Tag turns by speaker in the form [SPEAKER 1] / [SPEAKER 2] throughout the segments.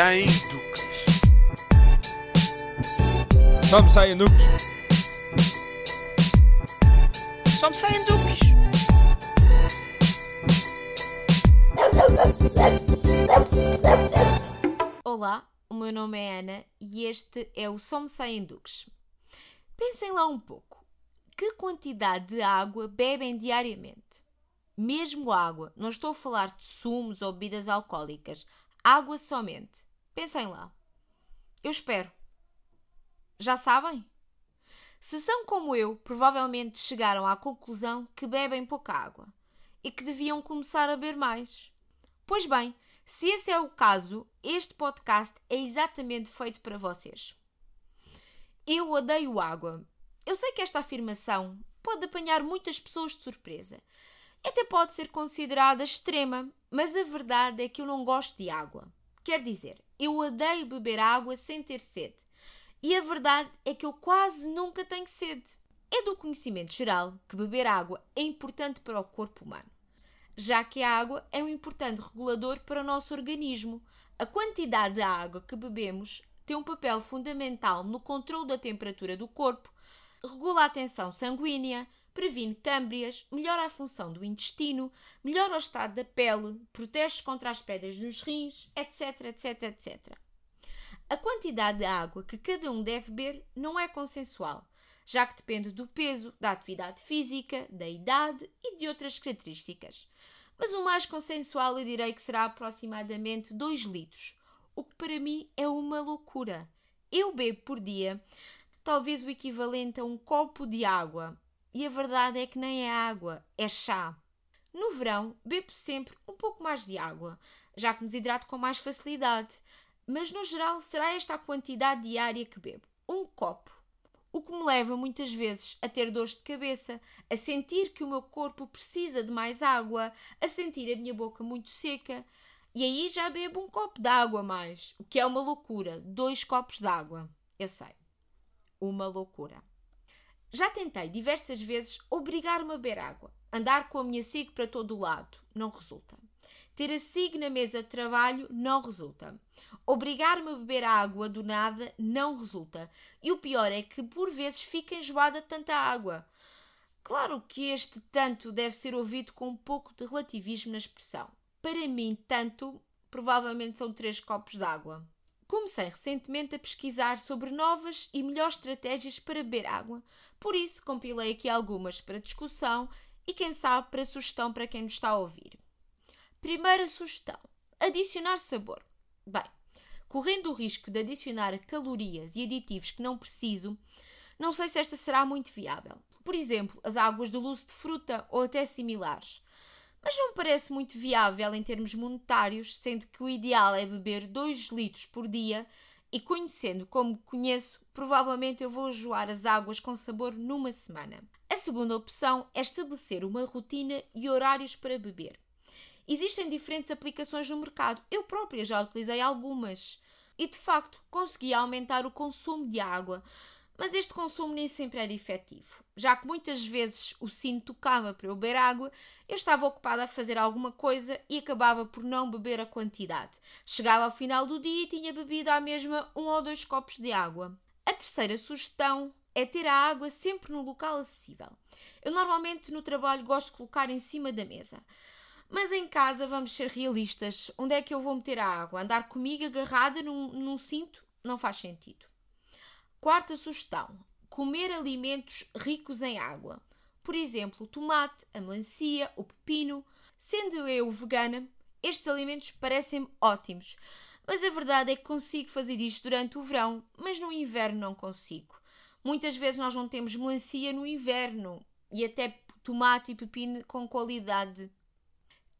[SPEAKER 1] Sem duques.
[SPEAKER 2] Só me saem duques.
[SPEAKER 1] Só me saem duques.
[SPEAKER 3] Olá, o meu nome é Ana e este é o Só Me Saem Duques. Pensem lá um pouco. Que quantidade de água bebem diariamente? Mesmo água, não estou a falar de sumos ou bebidas alcoólicas. Água somente. Pensem lá. Eu espero. Já sabem? Se são como eu, provavelmente chegaram à conclusão que bebem pouca água e que deviam começar a beber mais. Pois bem, se esse é o caso, este podcast é exatamente feito para vocês. Eu odeio água. Eu sei que esta afirmação pode apanhar muitas pessoas de surpresa. Até pode ser considerada extrema, mas a verdade é que eu não gosto de água. Quer dizer, eu odeio beber água sem ter sede. E a verdade é que eu quase nunca tenho sede. É do conhecimento geral que beber água é importante para o corpo humano já que a água é um importante regulador para o nosso organismo. A quantidade de água que bebemos tem um papel fundamental no controle da temperatura do corpo, regula a tensão sanguínea, previne câmbrias, melhora a função do intestino, melhora o estado da pele, protege contra as pedras nos rins, etc, etc, etc. A quantidade de água que cada um deve beber não é consensual, já que depende do peso, da atividade física, da idade e de outras características mas o mais consensual eu direi que será aproximadamente 2 litros, o que para mim é uma loucura. Eu bebo por dia talvez o equivalente a um copo de água, e a verdade é que nem é água, é chá. No verão, bebo sempre um pouco mais de água, já que me desidrato com mais facilidade, mas no geral será esta a quantidade diária que bebo: um copo o que me leva muitas vezes a ter dores de cabeça, a sentir que o meu corpo precisa de mais água, a sentir a minha boca muito seca. E aí já bebo um copo de água mais, o que é uma loucura. Dois copos de água, eu sei. Uma loucura. Já tentei diversas vezes obrigar-me a beber água, andar com a minha SIG para todo o lado, não resulta. Ter a SIG na mesa de trabalho não resulta. Obrigar-me a beber água do nada não resulta. E o pior é que por vezes fica enjoada de tanta água. Claro que este tanto deve ser ouvido com um pouco de relativismo na expressão. Para mim, tanto provavelmente são três copos de água. Comecei recentemente a pesquisar sobre novas e melhores estratégias para beber água, por isso compilei aqui algumas para discussão e quem sabe para sugestão para quem nos está a ouvir. Primeira sugestão: adicionar sabor. Bem, correndo o risco de adicionar calorias e aditivos que não preciso, não sei se esta será muito viável. Por exemplo, as águas de luz de fruta ou até similares. Mas não parece muito viável em termos monetários, sendo que o ideal é beber 2 litros por dia e conhecendo como conheço, provavelmente eu vou enjoar as águas com sabor numa semana. A segunda opção é estabelecer uma rotina e horários para beber. Existem diferentes aplicações no mercado. Eu própria já utilizei algumas. E de facto consegui aumentar o consumo de água. Mas este consumo nem sempre era efetivo. Já que muitas vezes o sino tocava para eu beber água, eu estava ocupada a fazer alguma coisa e acabava por não beber a quantidade. Chegava ao final do dia e tinha bebido à mesma um ou dois copos de água. A terceira sugestão é ter a água sempre num local acessível. Eu normalmente no trabalho gosto de colocar em cima da mesa. Mas em casa vamos ser realistas. Onde é que eu vou meter a água? Andar comigo agarrada num, num cinto? Não faz sentido. Quarta sugestão: comer alimentos ricos em água. Por exemplo, o tomate, a melancia, o pepino. Sendo eu vegana, estes alimentos parecem ótimos. Mas a verdade é que consigo fazer isto durante o verão, mas no inverno não consigo. Muitas vezes nós não temos melancia no inverno e até tomate e pepino com qualidade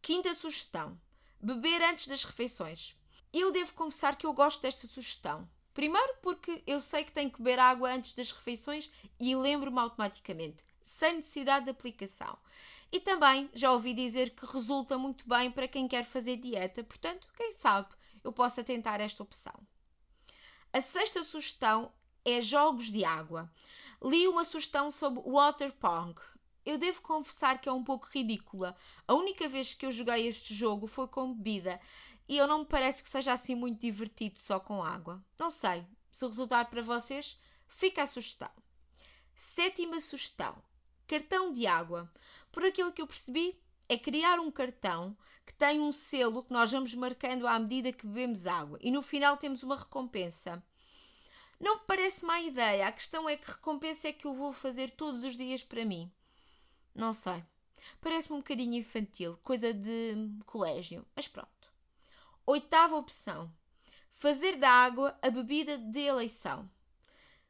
[SPEAKER 3] Quinta sugestão: beber antes das refeições. Eu devo confessar que eu gosto desta sugestão. Primeiro, porque eu sei que tenho que beber água antes das refeições e lembro-me automaticamente, sem necessidade de aplicação. E também já ouvi dizer que resulta muito bem para quem quer fazer dieta, portanto, quem sabe eu possa tentar esta opção. A sexta sugestão é jogos de água. Li uma sugestão sobre water pong, eu devo confessar que é um pouco ridícula. A única vez que eu joguei este jogo foi com bebida e eu não me parece que seja assim muito divertido só com água. Não sei. Se resultar para vocês, fica a sugestão. Sétima sugestão: cartão de água. Por aquilo que eu percebi, é criar um cartão que tem um selo que nós vamos marcando à medida que bebemos água e no final temos uma recompensa. Não me parece má ideia. A questão é que recompensa é que eu vou fazer todos os dias para mim. Não sei. Parece-me um bocadinho infantil, coisa de colégio, mas pronto. Oitava opção: fazer da água a bebida de eleição.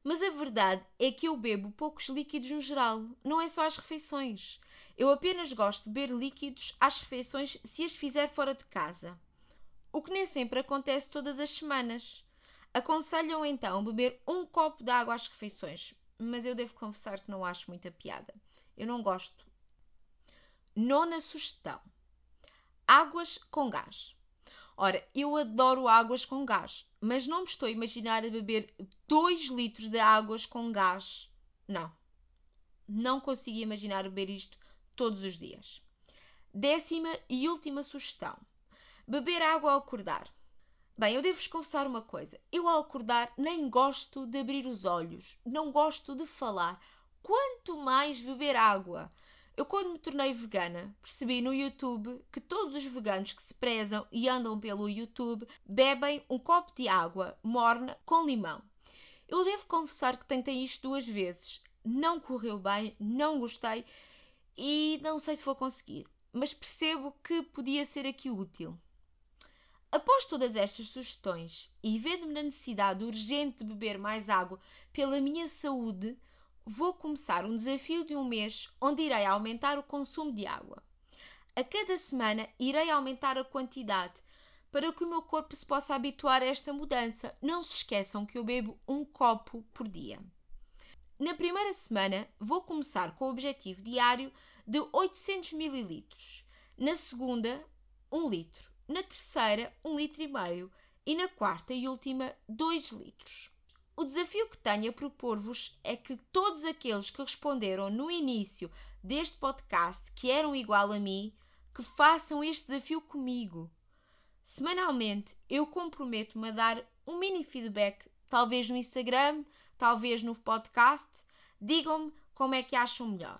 [SPEAKER 3] Mas a verdade é que eu bebo poucos líquidos no geral, não é só às refeições. Eu apenas gosto de beber líquidos às refeições se as fizer fora de casa. O que nem sempre acontece todas as semanas. Aconselham então beber um copo de água às refeições, mas eu devo confessar que não acho muita piada. Eu não gosto. Nona sugestão: águas com gás. Ora, eu adoro águas com gás, mas não me estou a imaginar a beber 2 litros de águas com gás. Não. Não consigo imaginar beber isto todos os dias. Décima e última sugestão: beber água ao acordar. Bem, eu devo-vos confessar uma coisa. Eu, ao acordar, nem gosto de abrir os olhos, não gosto de falar, quanto mais beber água. Eu, quando me tornei vegana, percebi no YouTube que todos os veganos que se prezam e andam pelo YouTube bebem um copo de água morna com limão. Eu devo confessar que tentei isto duas vezes. Não correu bem, não gostei e não sei se vou conseguir, mas percebo que podia ser aqui útil. Após todas estas sugestões e vendo-me na necessidade urgente de beber mais água pela minha saúde, vou começar um desafio de um mês onde irei aumentar o consumo de água. A cada semana irei aumentar a quantidade para que o meu corpo se possa habituar a esta mudança. Não se esqueçam que eu bebo um copo por dia. Na primeira semana vou começar com o objetivo diário de 800 ml. Na segunda, 1 litro. Na terceira, 1 litro e meio. E na quarta e última, 2 litros. O desafio que tenho a propor-vos é que todos aqueles que responderam no início deste podcast que eram igual a mim, que façam este desafio comigo. Semanalmente eu comprometo-me a dar um mini feedback, talvez no Instagram, talvez no podcast. Digam-me como é que acham melhor.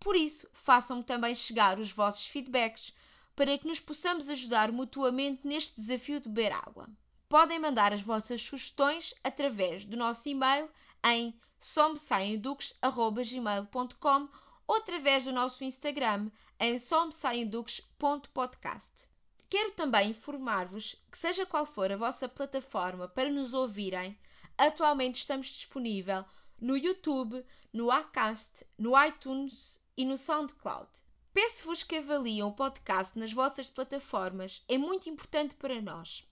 [SPEAKER 3] Por isso, façam-me também chegar os vossos feedbacks para que nos possamos ajudar mutuamente neste desafio de beber água podem mandar as vossas sugestões através do nosso e-mail em somsaienduques.gmail.com ou através do nosso Instagram em somsaienduques.podcast. Quero também informar-vos que, seja qual for a vossa plataforma para nos ouvirem, atualmente estamos disponível no YouTube, no Acast, no iTunes e no SoundCloud. Peço-vos que avaliem o podcast nas vossas plataformas, é muito importante para nós.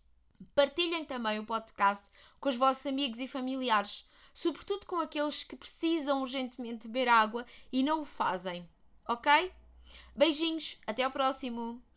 [SPEAKER 3] Partilhem também o podcast com os vossos amigos e familiares, sobretudo com aqueles que precisam urgentemente beber água e não o fazem. Ok? Beijinhos, até ao próximo!